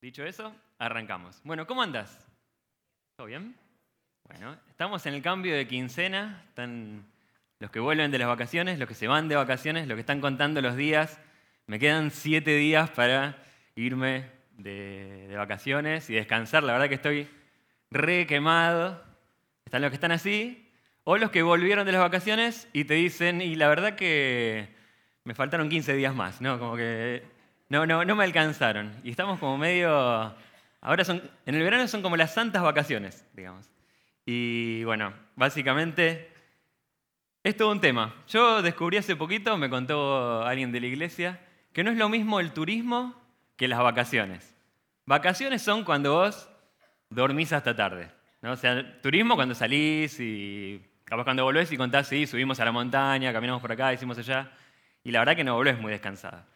Dicho eso, arrancamos. Bueno, ¿cómo andas? ¿Todo bien? Bueno, estamos en el cambio de quincena. Están los que vuelven de las vacaciones, los que se van de vacaciones, los que están contando los días. Me quedan siete días para irme de, de vacaciones y descansar. La verdad que estoy re quemado. Están los que están así, o los que volvieron de las vacaciones y te dicen, y la verdad que me faltaron 15 días más, ¿no? Como que no, no, no me alcanzaron. Y estamos como medio... Ahora son, en el verano son como las santas vacaciones, digamos. Y bueno, básicamente es todo un tema. Yo descubrí hace poquito, me contó alguien de la iglesia, que no es lo mismo el turismo que las vacaciones. Vacaciones son cuando vos dormís hasta tarde. ¿no? O sea, turismo cuando salís y capaz cuando volvés y contás, sí, subimos a la montaña, caminamos por acá, hicimos allá. Y la verdad que no volvés muy descansada.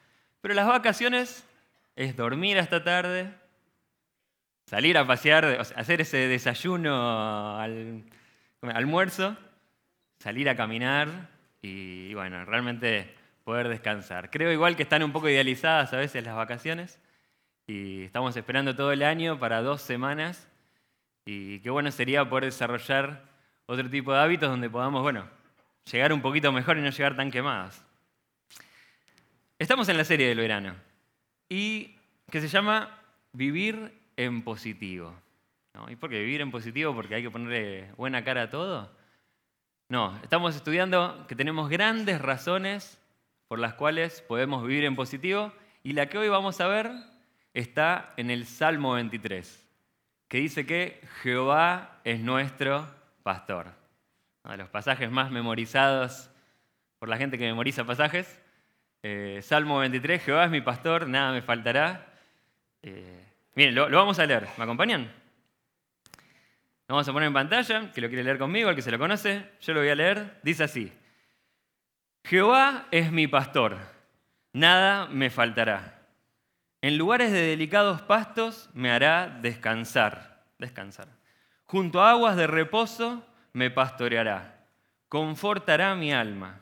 Pero las vacaciones es dormir hasta tarde, salir a pasear, hacer ese desayuno al almuerzo, salir a caminar y, bueno, realmente poder descansar. Creo igual que están un poco idealizadas a veces las vacaciones y estamos esperando todo el año para dos semanas y qué bueno sería poder desarrollar otro tipo de hábitos donde podamos, bueno, llegar un poquito mejor y no llegar tan quemados. Estamos en la serie del verano y que se llama Vivir en positivo. ¿Y por qué vivir en positivo? Porque hay que ponerle buena cara a todo. No, estamos estudiando que tenemos grandes razones por las cuales podemos vivir en positivo y la que hoy vamos a ver está en el Salmo 23, que dice que Jehová es nuestro pastor. Uno de los pasajes más memorizados por la gente que memoriza pasajes. Eh, Salmo 23, Jehová es mi pastor, nada me faltará. Eh, miren, lo, vamos a leer. ¿Me acompañan? Lo vamos a poner en pantalla, que lo quiere leer conmigo, el que se lo conoce, yo lo voy a leer. Dice así, Jehová es mi pastor, nada me faltará. En lugares de delicados pastos me hará descansar, descansar. Junto a aguas de reposo me pastoreará, confortará mi alma.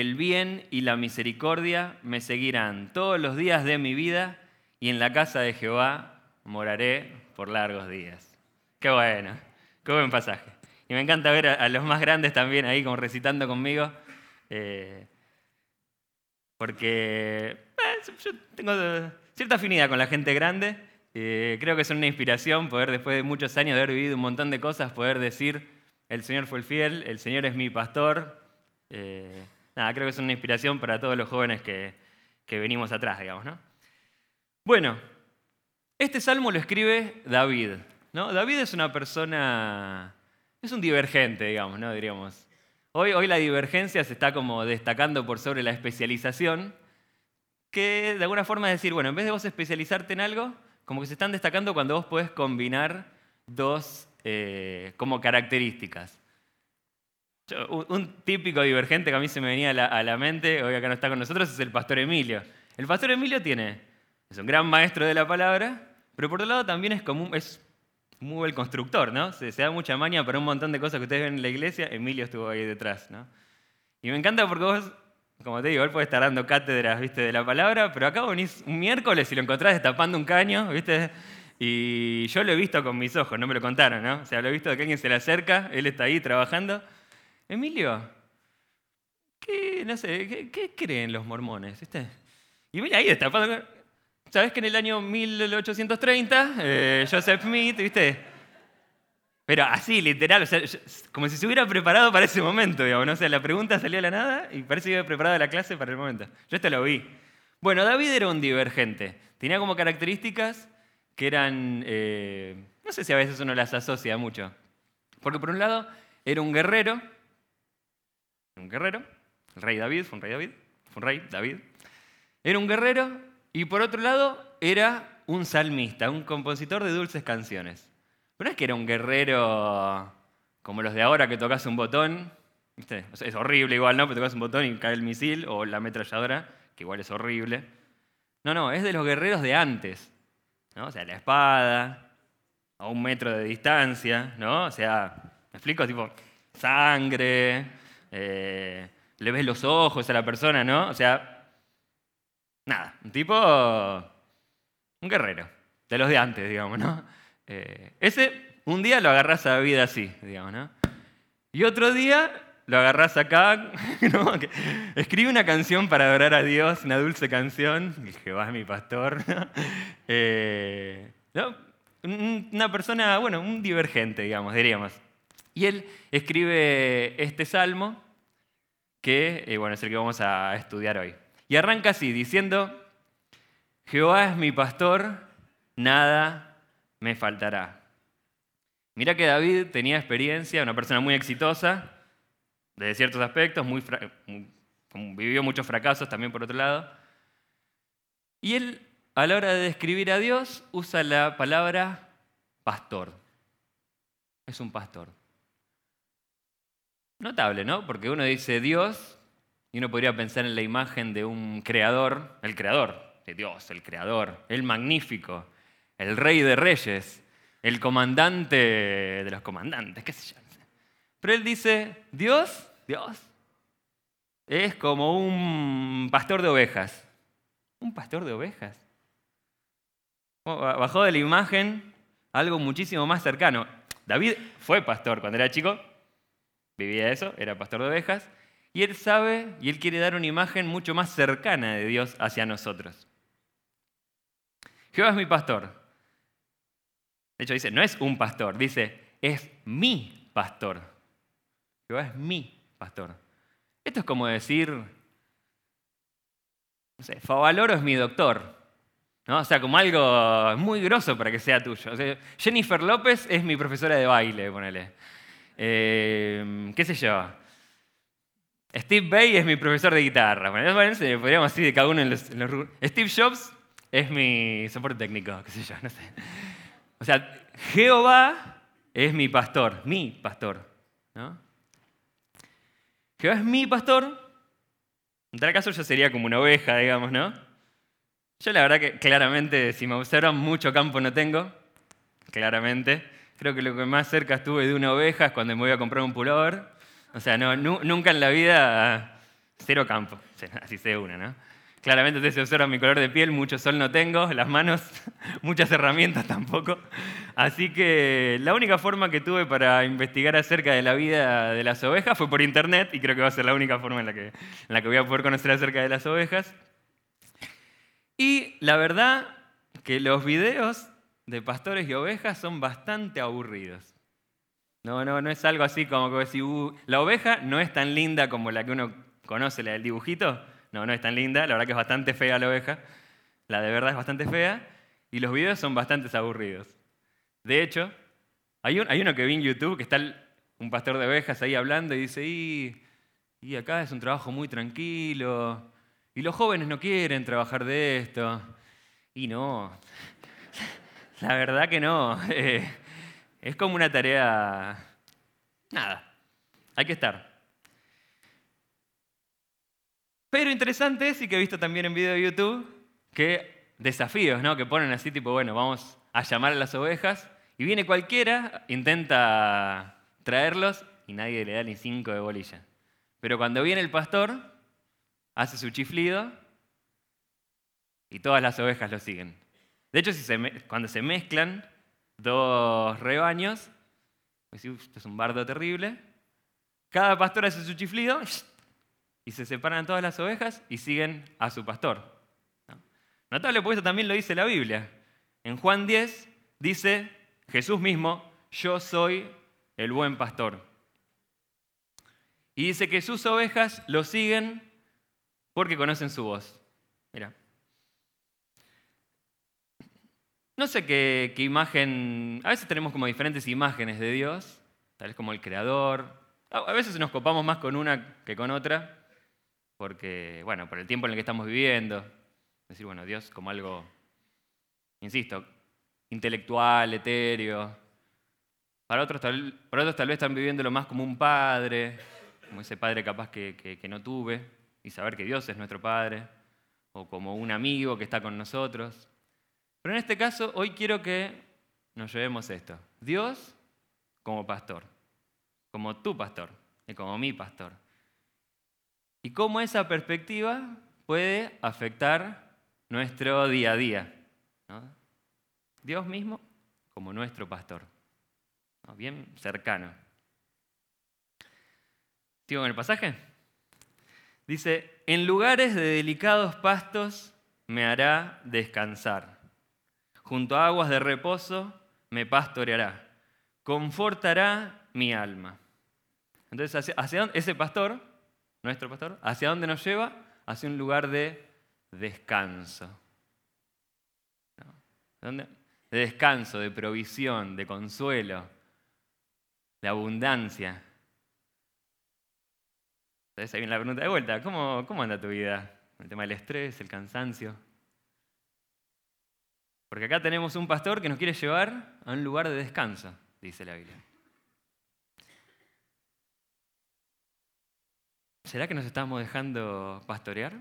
el bien y la misericordia me seguirán todos los días de mi vida y en la casa de Jehová moraré por largos días. Qué bueno, qué buen pasaje. Y me encanta ver a, los más grandes también ahí como recitando conmigo, eh, porque eh, yo tengo cierta afinidad con la gente grande. Eh, creo que es una inspiración poder, después de muchos años de haber vivido un montón de cosas, poder decir, el Señor fue el fiel, el Señor es mi pastor nada, creo que es una inspiración para todos los jóvenes que, venimos atrás, digamos. ¿no? Bueno, este salmo lo escribe David. ¿no? David es una persona, es un divergente, digamos, ¿no? diríamos. Hoy, hoy la divergencia se está como destacando por sobre la especialización, que de alguna forma es decir, bueno, en vez de vos especializarte en algo, como que se están destacando cuando vos podés combinar dos eh, como características un típico divergente que a mí se me venía a la, mente, hoy acá no está con nosotros, es el pastor Emilio. El pastor Emilio tiene, es un gran maestro de la palabra, pero por otro lado también es, como, es muy buen constructor, ¿no? Se, da mucha maña para un montón de cosas que ustedes ven en la iglesia, Emilio estuvo ahí detrás, ¿no? Y me encanta porque vos, como te digo, él puede estar dando cátedras, ¿viste? De la palabra, pero acá venís un miércoles y lo encontrás destapando un caño, ¿viste? Y yo lo he visto con mis ojos, no me lo contaron, ¿no? O sea, lo he visto de que alguien se le acerca, él está ahí trabajando, Emilio, ¿qué, no sé, ¿qué, creen los mormones? Y mira ahí está. ¿Sabes que en el año 1830, eh, Joseph Smith, ¿viste? Pero así, literal, como si se hubiera preparado para ese momento, digamos, ¿no? O la pregunta salió a la nada y parece que iba preparada la clase para el momento. Yo esto lo vi. Bueno, David era un divergente. Tenía como características que eran, eh, no sé si a veces uno las asocia mucho. Porque por un lado, era un guerrero, un guerrero, el rey David, fue un rey David, fue un rey David. Era un guerrero y por otro lado era un salmista, un compositor de dulces canciones. Pero no es que era un guerrero como los de ahora que tocas un botón, es horrible igual, ¿no? Pero tocas un botón y cae el misil o la ametralladora, que igual es horrible. No, no, es de los guerreros de antes, ¿no? O sea, la espada, a un metro de distancia, ¿no? O sea, ¿me explico? Tipo, sangre, eh, le ves los ojos a la persona, ¿no? O sea, nada, un tipo, un guerrero, de los de antes, digamos, ¿no? Eh, ese, un día lo agarras a la vida así, digamos, ¿no? Y otro día lo agarras acá, ¿no? escribe una canción para adorar a Dios, una dulce canción, Jehová es mi pastor, eh, una persona, bueno, un divergente, digamos, diríamos. Y él escribe este salmo, que eh, bueno, es el que vamos a estudiar hoy. Y arranca así, diciendo, Jehová es mi pastor, nada me faltará. Mira que David tenía experiencia, una persona muy exitosa, de ciertos aspectos, muy, vivió muchos fracasos también por otro lado. Y él, a la hora de describir a Dios, usa la palabra pastor. Es un pastor. Notable, ¿no? Porque uno dice Dios y uno podría pensar en la imagen de un creador, el creador, de Dios, el creador, el magnífico, el rey de reyes, el comandante de los comandantes, qué sé yo. Pero él dice, Dios, Dios, es como un pastor de ovejas. Un pastor de ovejas. Bajó de la imagen algo muchísimo más cercano. David fue pastor cuando era chico, vivía eso, era pastor de ovejas, y él sabe y él quiere dar una imagen mucho más cercana de Dios hacia nosotros. Jehová es mi pastor. De hecho dice, no es un pastor, dice, es mi pastor. Jehová es mi pastor. Esto es como decir, no sé, Favaloro es mi doctor. ¿no? O sea, como algo muy grosso para que sea tuyo. Jennifer López es mi profesora de baile, ponele. Eh, ¿Qué sé yo? Steve Bay es mi profesor de guitarra. Bueno, podríamos decir de cada uno en los, Steve Jobs es mi soporte técnico, qué sé yo, no sé. O sea, Jehová es mi pastor, mi pastor. ¿no? Jehová es mi pastor. En tal caso yo sería como una oveja, digamos, ¿no? Yo la verdad que claramente, si me observan, mucho campo no tengo. Claramente. Creo que lo que más cerca estuve de una oveja es cuando me voy a comprar un pullover. O sea, no, nunca en la vida cero campo. Así sé una, ¿no? Claramente ustedes se observan mi color de piel, mucho sol no tengo, las manos, muchas herramientas tampoco. Así que la única forma que tuve para investigar acerca de la vida de las ovejas fue por internet y creo que va a ser la única forma en la que, en la que voy a poder conocer acerca de las ovejas. Y la verdad que los videos de pastores y ovejas son bastante aburridos. No, no, no es algo así como que decir, uh, la oveja no es tan linda como la que uno conoce, la del dibujito no, no es tan linda, la verdad que es bastante fea la oveja. La de verdad es bastante fea. Y los videos son bastante aburridos. De hecho, hay, uno que vi en YouTube que está un pastor de ovejas ahí hablando y dice, y, y acá es un trabajo muy tranquilo. Y los jóvenes no quieren trabajar de esto. Y no, la verdad que no. Eh, es como una tarea... Nada, hay que estar. Pero interesante es, y que he visto también en video de YouTube, que desafíos, ¿no? Que ponen así, tipo, bueno, vamos a llamar a las ovejas, y viene cualquiera, intenta traerlos, y nadie le da ni cinco de bolilla. Pero cuando viene el pastor, hace su chiflido, y todas las ovejas lo siguen. De hecho, cuando se mezclan dos rebaños, pues, esto es un bardo terrible, cada pastor hace su chiflido, y se separan todas las ovejas y siguen a su pastor. Notable porque eso también lo dice la Biblia. En Juan 10 dice Jesús mismo, yo soy el buen pastor. Y dice que sus ovejas lo siguen porque conocen su voz. Mira. No sé qué, imagen, a veces tenemos como diferentes imágenes de Dios, tal vez como el creador, a veces nos copamos más con una que con otra, porque, bueno, por el tiempo en el que estamos viviendo, decir, bueno, Dios como algo, insisto, intelectual, etéreo, Para otros, tal, para tal vez están viviéndolo más como un padre, como ese padre capaz que no tuve, y saber que Dios es nuestro Padre, o como un amigo que está con nosotros. Pero en este caso, hoy quiero que nos llevemos esto. Dios como pastor, como tu pastor y como mi pastor. Y cómo esa perspectiva puede afectar nuestro día a día. Dios mismo como nuestro pastor. Bien cercano. ¿Sigo en el pasaje? Dice, en lugares de delicados pastos me hará descansar. Junto a aguas de reposo me pastoreará. Confortará mi alma. Entonces, ¿hacia, dónde? ese pastor, nuestro pastor, ¿hacia dónde nos lleva? Hacia un lugar de descanso. ¿Dónde? De descanso, de provisión, de consuelo, de abundancia. Entonces ahí viene la pregunta de vuelta, ¿cómo, cómo anda tu vida? El tema del estrés, el cansancio. Porque acá tenemos un pastor que nos quiere llevar a un lugar de descanso, dice la Biblia. ¿Será que nos estamos dejando pastorear?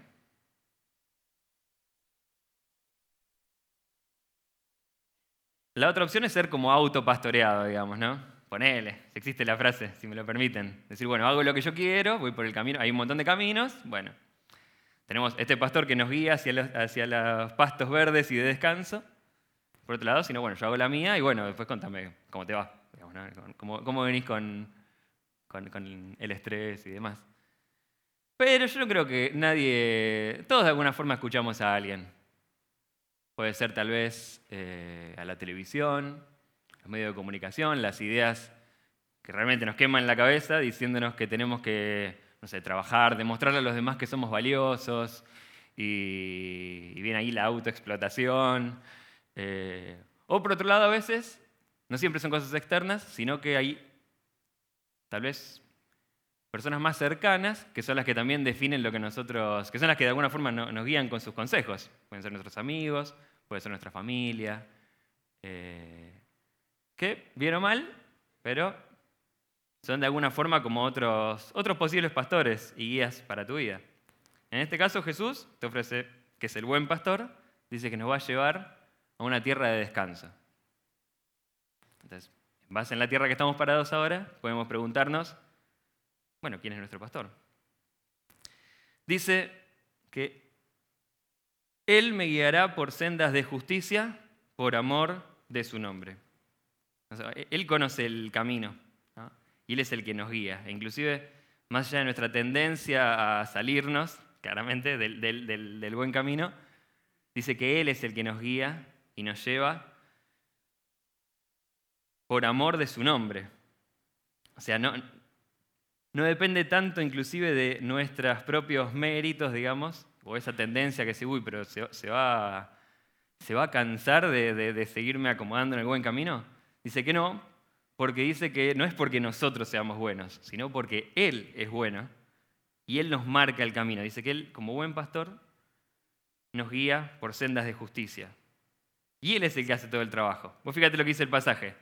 La otra opción es ser como autopastoreado, digamos, ¿no? Ponele, si existe la frase, si me lo permiten. Decir, bueno, hago lo que yo quiero, voy por el camino, hay un montón de caminos, bueno. Tenemos este pastor que nos guía hacia los pastos verdes y de descanso. Por otro lado, si no, bueno, yo hago la mía y bueno, después contame cómo te va, digamos, ¿no? ¿Cómo, venís con, con el estrés y demás. Pero yo no creo que nadie, todos de alguna forma escuchamos a alguien. Puede ser tal vez eh, a la televisión, los medios de comunicación, las ideas que realmente nos queman la cabeza diciéndonos que tenemos que, no sé, trabajar, demostrarle a los demás que somos valiosos y, viene ahí la autoexplotación. Eh, o por otro lado, a veces, no siempre son cosas externas, sino que hay tal vez personas más cercanas, que son las que también definen lo que nosotros, que son las que de alguna forma nos guían con sus consejos. Pueden ser nuestros amigos, puede ser nuestra familia, eh, que, bien o mal, pero son de alguna forma como otros, otros posibles pastores y guías para tu vida. En este caso Jesús te ofrece, que es el buen pastor, dice que nos va a llevar a una tierra de descanso. Entonces, en base en la tierra que estamos parados ahora, podemos preguntarnos, bueno, ¿quién es nuestro pastor? Dice que Él me guiará por sendas de justicia por amor de su nombre. él conoce el camino y Él es el que nos guía. E inclusive, más allá de nuestra tendencia a salirnos, claramente, del, del buen camino, dice que Él es el que nos guía y nos lleva por amor de su nombre. O sea, no, depende tanto inclusive de nuestros propios méritos, digamos, o esa tendencia que se, uy, pero se, va, se va a cansar de, seguirme acomodando en el buen camino. Dice que no, porque dice que no es porque nosotros seamos buenos, sino porque Él es bueno y Él nos marca el camino. Dice que Él, como buen pastor, nos guía por sendas de justicia. Y Él es el que hace todo el trabajo. Vos fíjate lo que dice el pasaje.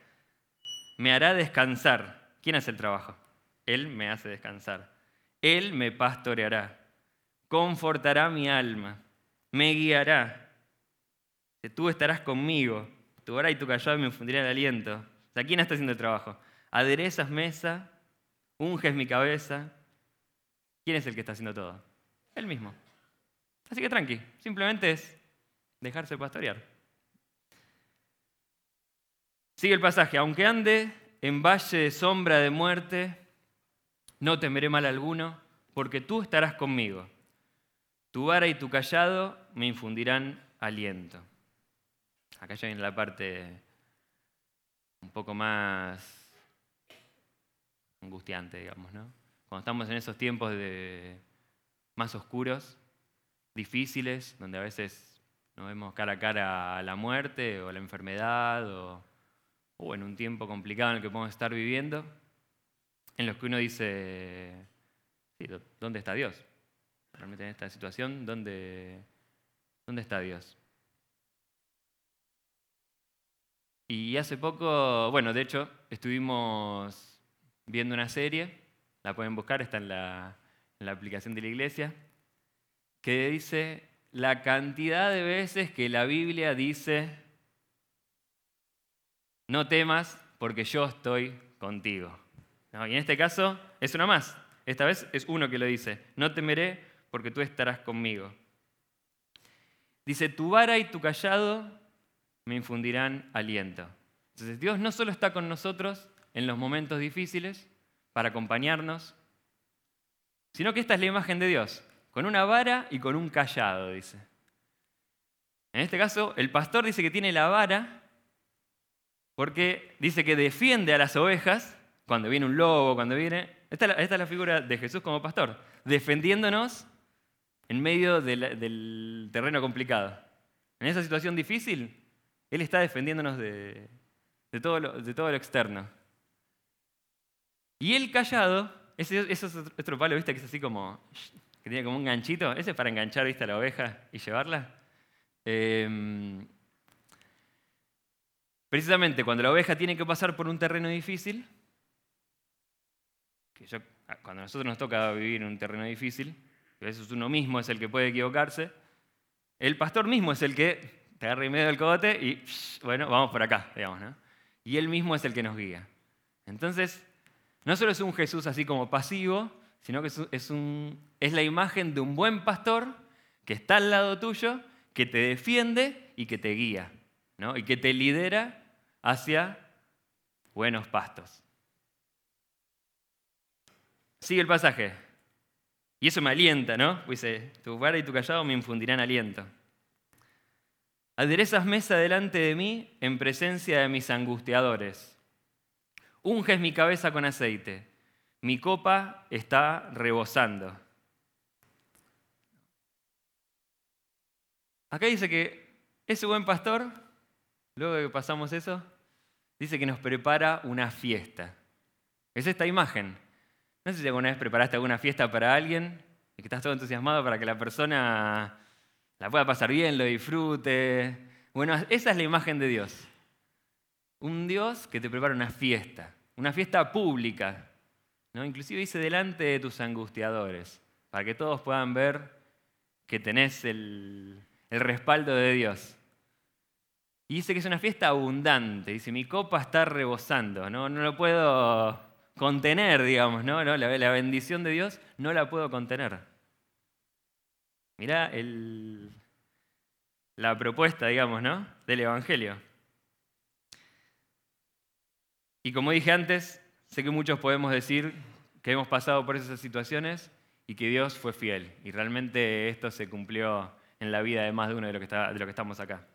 Me hará descansar. ¿Quién hace el trabajo? Él me hace descansar. Él me pastoreará, confortará mi alma, me guiará. Tú estarás conmigo, tu hora y tu callado me infundirá el aliento. O sea, ¿quién está haciendo el trabajo? Aderezas mesa, unges mi cabeza. ¿Quién es el que está haciendo todo? Él mismo. Así que tranqui, simplemente es dejarse pastorear. Sigue el pasaje, aunque ande en valle de sombra de muerte, no temeré mal alguno, porque tú estarás conmigo. Tu vara y tu callado me infundirán aliento. Acá ya viene la parte un poco más angustiante, digamos, ¿no? Cuando estamos en esos tiempos de más oscuros, difíciles, donde a veces nos vemos cara a cara a la muerte o a la enfermedad o, o en un tiempo complicado en el que podemos estar viviendo, en los que uno dice, ¿dónde está Dios? Realmente en esta situación, ¿dónde, dónde está Dios? Y hace poco, bueno, de hecho, estuvimos viendo una serie, la pueden buscar, está en la, en la aplicación de la iglesia, que dice la cantidad de veces que la Biblia dice, no temas porque yo estoy contigo. y en este caso es una más. Esta vez es uno que lo dice, no temeré porque tú estarás conmigo. Dice, tu vara y tu callado me infundirán aliento. Entonces Dios no solo está con nosotros en los momentos difíciles para acompañarnos, sino que esta es la imagen de Dios, con una vara y con un callado, dice. En este caso, el pastor dice que tiene la vara porque dice que defiende a las ovejas cuando viene un lobo, cuando viene... Esta es la, figura de Jesús como pastor, defendiéndonos en medio del, terreno complicado. En esa situación difícil, Él está defendiéndonos de, todo, lo, externo. Y el callado, ese, es otro palo, ¿viste? Que es así como, que tiene como un ganchito, ese es para enganchar, ¿viste? A la oveja y llevarla. Em, precisamente cuando la oveja tiene que pasar por un terreno difícil, que cuando a nosotros nos toca vivir en un terreno difícil, que eso es uno mismo es el que puede equivocarse, el pastor mismo es el que te agarra en medio del cogote y, bueno, vamos por acá, digamos, ¿no? Y él mismo es el que nos guía. Entonces, no solo es un Jesús así como pasivo, sino que es, es la imagen de un buen pastor que está al lado tuyo, que te defiende y que te guía, ¿no? y que te lidera hacia buenos pastos. Sigue el pasaje. Y eso me alienta, ¿no? Dice, tu vara y tu callado me infundirán aliento. Aderezas mesa delante de mí en presencia de mis angustiadores. Unges mi cabeza con aceite. Mi copa está rebosando. Acá dice que ese buen pastor, luego de que pasamos eso, dice que nos prepara una fiesta. Es esta imagen. No sé si alguna vez preparaste alguna fiesta para alguien y que estás todo entusiasmado para que la persona la pueda pasar bien, lo disfrute. Bueno, esa es la imagen de Dios. Un Dios que te prepara una fiesta, una fiesta pública. ¿no? Inclusive dice delante de tus angustiadores, para que todos puedan ver que tenés el, el respaldo de Dios. Y dice que es una fiesta abundante. Dice, mi copa está rebosando. No, no lo puedo contener, digamos, ¿no? La, la bendición de Dios no la puedo contener. Mirá la propuesta, digamos, ¿no? Del Evangelio. Y como dije antes, sé que muchos podemos decir que hemos pasado por esas situaciones y que Dios fue fiel. Y realmente esto se cumplió en la vida de más de uno de los que, de lo que estamos acá.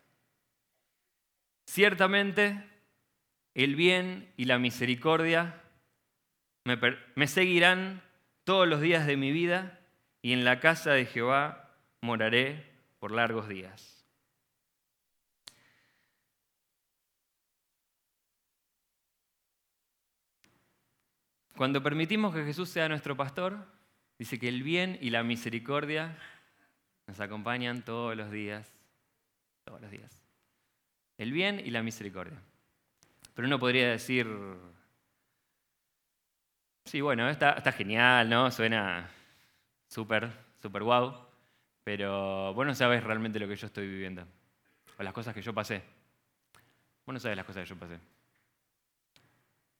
Ciertamente, el bien y la misericordia me, seguirán todos los días de mi vida y en la casa de Jehová moraré por largos días. Cuando permitimos que Jesús sea nuestro pastor, dice que el bien y la misericordia nos acompañan todos los días, todos los días. El bien y la misericordia. Pero uno podría decir, sí, bueno, está, genial, ¿no? Suena súper, súper guau, pero vos no sabes realmente lo que yo estoy viviendo, o las cosas que yo pasé. Vos no sabes las cosas que yo pasé.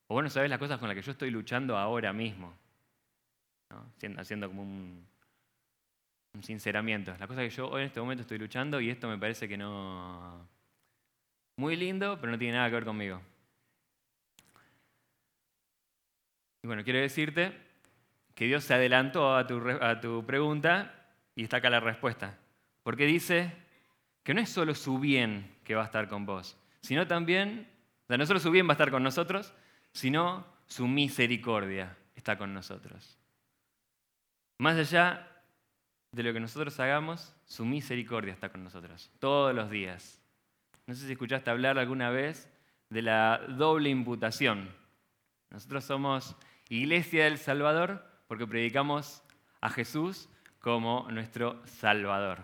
O vos no sabes las cosas con las que yo estoy luchando ahora mismo. ¿no? Haciendo como un, un sinceramiento. La cosa que yo hoy en este momento estoy luchando y esto me parece que no... Muy lindo, pero no tiene nada que ver conmigo. Y bueno, quiero decirte que Dios se adelantó a tu, a tu pregunta y está acá la respuesta. Porque dice que no es solo su bien que va a estar con vos, sino también, o sea, no solo su bien va a estar con nosotros, sino su misericordia está con nosotros. Más allá de lo que nosotros hagamos, su misericordia está con nosotros, todos los días. No sé si escuchaste hablar alguna vez de la doble imputación. Nosotros somos Iglesia del Salvador porque predicamos a Jesús como nuestro Salvador.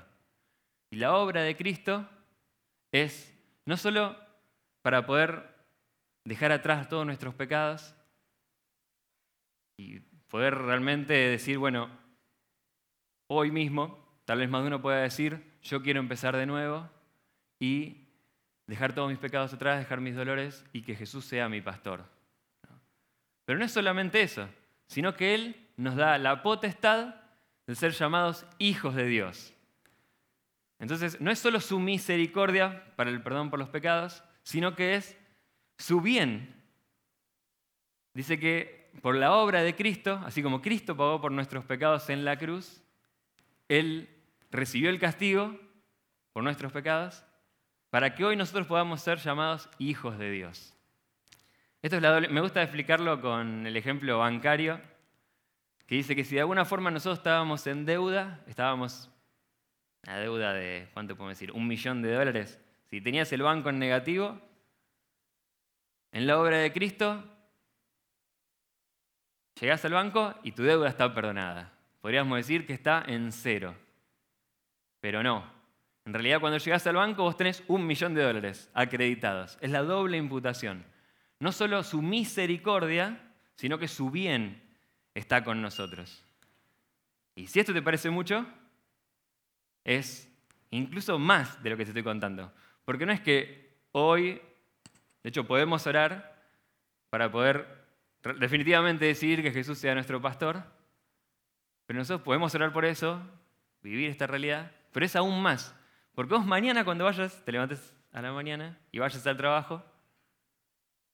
Y la obra de Cristo es no solo para poder dejar atrás todos nuestros pecados y poder realmente decir, bueno, hoy mismo, tal vez más de uno pueda decir, yo quiero empezar de nuevo y dejar todos mis pecados atrás, dejar mis dolores y que Jesús sea mi pastor. Pero no es solamente eso, sino que Él nos da la potestad de ser llamados hijos de Dios. Entonces, no es solo su misericordia para el perdón por los pecados, sino que es su bien. Dice que por la obra de Cristo, así como Cristo pagó por nuestros pecados en la cruz, Él recibió el castigo por nuestros pecados para que hoy nosotros podamos ser llamados hijos de Dios. Esto es Me gusta explicarlo con el ejemplo bancario, que dice que si de alguna forma nosotros estábamos en deuda, estábamos a deuda de, ¿cuánto podemos decir? Un millón de dólares. Si tenías el banco en negativo, en la obra de Cristo, llegás al banco y tu deuda está perdonada. Podríamos decir que está en cero. Pero no. En realidad, cuando llegás al banco, vos tenés un millón de dólares acreditados. Es la doble imputación. No solo su misericordia, sino que su bien está con nosotros. Y si esto te parece mucho, es incluso más de lo que te estoy contando. Porque no es que hoy de hecho, podemos orar para poder definitivamente decidir que Jesús sea nuestro pastor, pero nosotros podemos orar por eso, vivir esta realidad, pero es aún más. Porque vos mañana cuando vayas, te levantes a la mañana y vayas al trabajo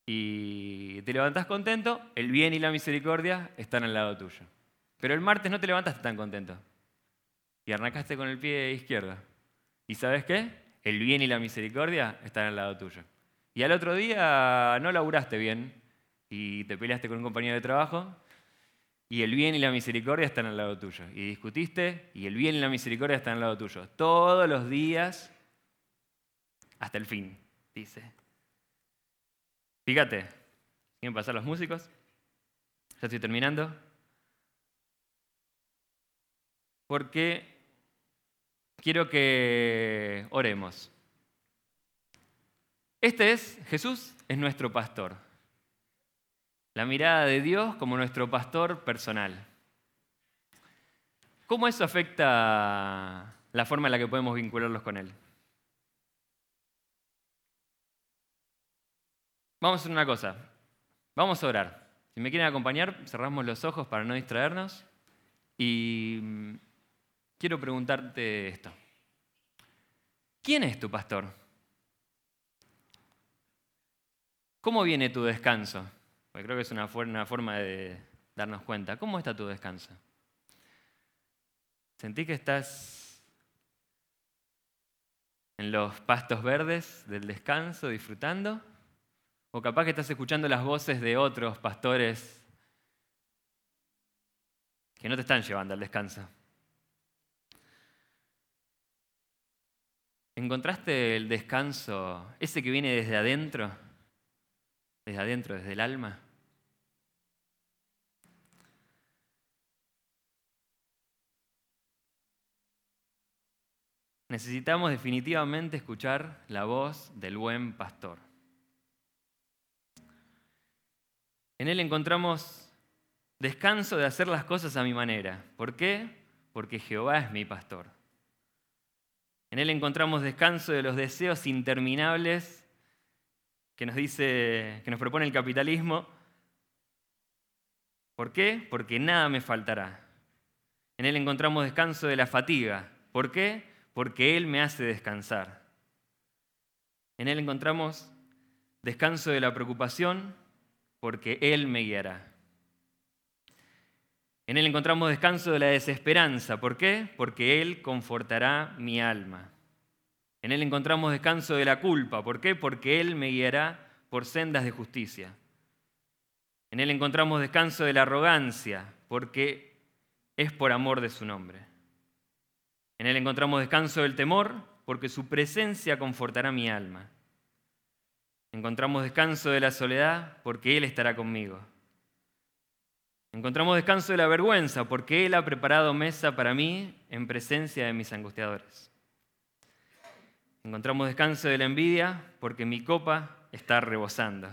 y te levantás contento, el bien y la misericordia están al lado tuyo. Pero el martes no te levantaste tan contento y arrancaste con el pie izquierdo. ¿Y sabes qué? El bien y la misericordia están al lado tuyo. Y al otro día no laburaste bien y te peleaste con un compañero de trabajo y el bien y la misericordia están al lado tuyo. Y discutiste y el bien y la misericordia están al lado tuyo. Todos los días hasta el fin, dice. Fíjate, ¿quieren pasar los músicos? Ya estoy terminando. Porque quiero que oremos. Este es, Jesús es nuestro pastor. La mirada de Dios como nuestro pastor personal. ¿Cómo eso afecta la forma en la que podemos vincularlos con Él? Vamos a hacer una cosa. Vamos a orar. Si me quieren acompañar, cerramos los ojos para no distraernos. Y mm, quiero preguntarte esto. ¿Quién es tu pastor? ¿Cómo viene tu descanso? Porque creo que es una, forma de darnos cuenta. ¿Cómo está tu descanso? ¿Sentí que estás en los pastos verdes del descanso, disfrutando? ¿O capaz que estás escuchando las voces de otros pastores que no te están llevando al descanso? ¿Encontraste el descanso, ese que viene desde adentro? Desde adentro, desde el alma. Necesitamos definitivamente escuchar la voz del buen pastor. En él encontramos descanso de hacer las cosas a mi manera. ¿Por qué? Porque Jehová es mi pastor. En él encontramos descanso de los deseos interminables que nos dice, que nos propone el capitalismo. ¿Por qué? Porque nada me faltará. En él encontramos descanso de la fatiga. ¿Por qué? Porque él me hace descansar. En él encontramos descanso de la preocupación, porque él me guiará. En él encontramos descanso de la desesperanza. ¿Por qué? Porque él confortará mi alma. En Él encontramos descanso de la culpa. ¿Por qué? Porque Él me guiará por sendas de justicia. En Él encontramos descanso de la arrogancia, porque es por amor de su nombre. En Él encontramos descanso del temor, porque su presencia confortará mi alma. Encontramos descanso de la soledad, porque Él estará conmigo. Encontramos descanso de la vergüenza, porque Él ha preparado mesa para mí en presencia de mis angustiadores. Encontramos descanso de la envidia porque mi copa está rebosando.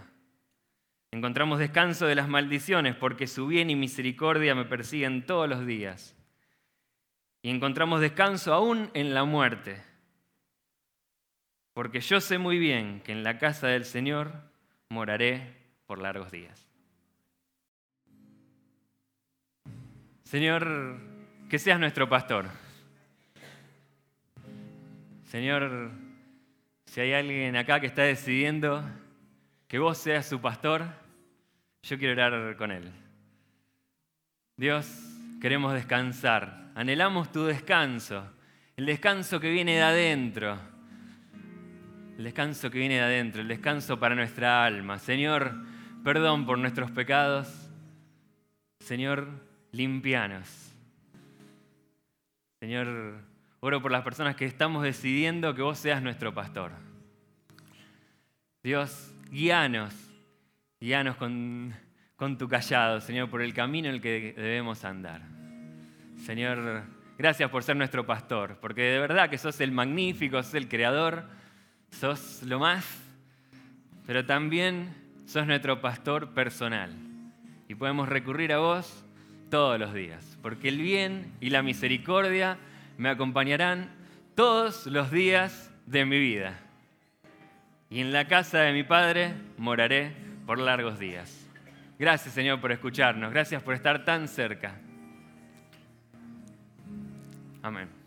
Encontramos descanso de las maldiciones porque su bien y misericordia me persiguen todos los días. Y encontramos descanso aún en la muerte. Porque yo sé muy bien que en la casa del Señor moraré por largos días. Señor, que seas nuestro pastor. Señor, si hay alguien acá que está decidiendo que vos seas su pastor, yo quiero orar con él. Dios, queremos descansar, anhelamos tu descanso, el descanso que viene de adentro, el descanso que viene de adentro, el descanso para nuestra alma. Señor, perdón por nuestros pecados. Señor, limpianos. Señor, Oro por las personas que estamos decidiendo que vos seas nuestro pastor. Dios, guíanos, guíanos con, tu callado, Señor, por el camino en el que debemos andar. Señor, gracias por ser nuestro pastor, porque de verdad que sos el magnífico, sos el creador, sos lo más, pero también sos nuestro pastor personal. Y podemos recurrir a vos todos los días, porque el bien y la misericordia me acompañarán todos los días de mi vida. Y en la casa de mi Padre moraré por largos días. Gracias Señor por escucharnos, gracias por estar tan cerca. Amén.